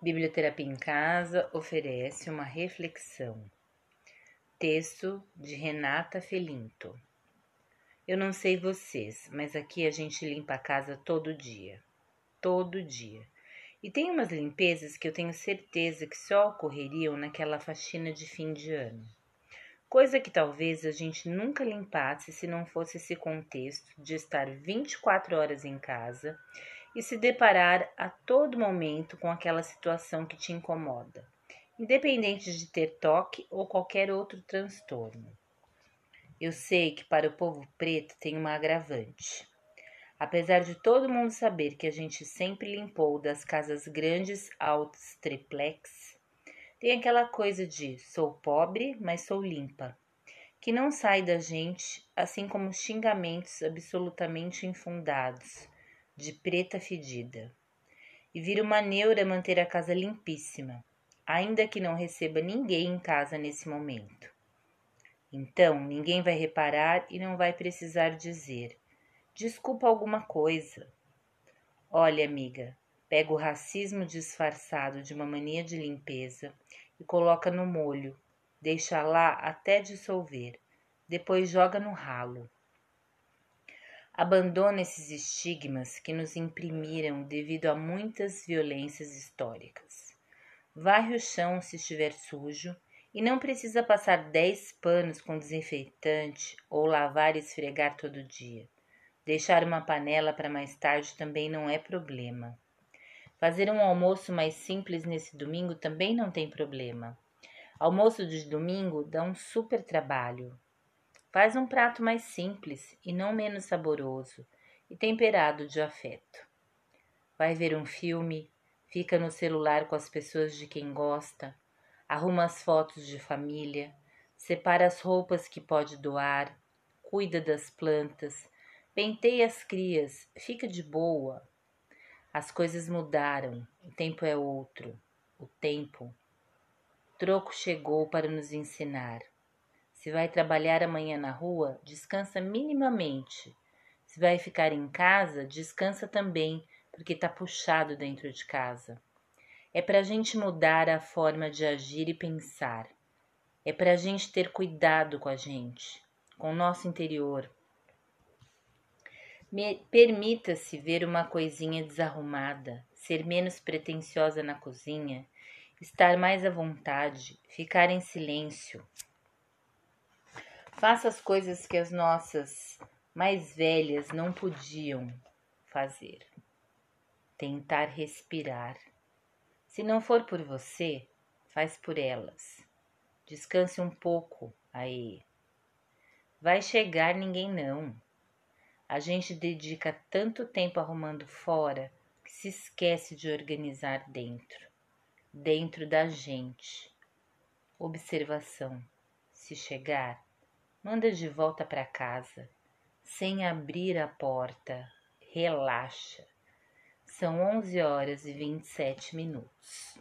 Biblioterapia em Casa oferece uma reflexão. Texto de Renata Felinto. Eu não sei vocês, mas aqui a gente limpa a casa todo dia. Todo dia. E tem umas limpezas que eu tenho certeza que só ocorreriam naquela faxina de fim de ano. Coisa que talvez a gente nunca limpasse se não fosse esse contexto de estar 24 horas em casa e se deparar a todo momento com aquela situação que te incomoda, independente de ter toque ou qualquer outro transtorno. Eu sei que para o povo preto tem uma agravante. Apesar de todo mundo saber que a gente sempre limpou das casas grandes altas triplex, tem aquela coisa de sou pobre, mas sou limpa, que não sai da gente, assim como xingamentos absolutamente infundados de preta fedida. E vira uma neura manter a casa limpíssima, ainda que não receba ninguém em casa nesse momento. Então, ninguém vai reparar e não vai precisar dizer: desculpa alguma coisa. Olha, amiga, pega o racismo disfarçado de uma mania de limpeza e coloca no molho, deixa lá até dissolver, depois joga no ralo. Abandona esses estigmas que nos imprimiram devido a muitas violências históricas. Varre o chão se estiver sujo e não precisa passar dez panos com desinfetante ou lavar e esfregar todo dia. Deixar uma panela para mais tarde também não é problema. Fazer um almoço mais simples nesse domingo também não tem problema. Almoço de domingo dá um super trabalho, Faz um prato mais simples e não menos saboroso e temperado de afeto. Vai ver um filme, fica no celular com as pessoas de quem gosta, arruma as fotos de família, separa as roupas que pode doar, cuida das plantas, penteia as crias, fica de boa. As coisas mudaram, o tempo é outro, o tempo. Troco chegou para nos ensinar. Se vai trabalhar amanhã na rua, descansa minimamente. Se vai ficar em casa, descansa também, porque tá puxado dentro de casa. É para a gente mudar a forma de agir e pensar. É para a gente ter cuidado com a gente, com o nosso interior. Permita-se ver uma coisinha desarrumada, ser menos pretensiosa na cozinha, estar mais à vontade, ficar em silêncio, Faça as coisas que as nossas mais velhas não podiam fazer. Tentar respirar. Se não for por você, faz por elas. Descanse um pouco aí. Vai chegar ninguém não. A gente dedica tanto tempo arrumando fora que se esquece de organizar dentro, dentro da gente. Observação: se chegar, Manda de volta para casa, sem abrir a porta. Relaxa. São 11 horas e 27 minutos.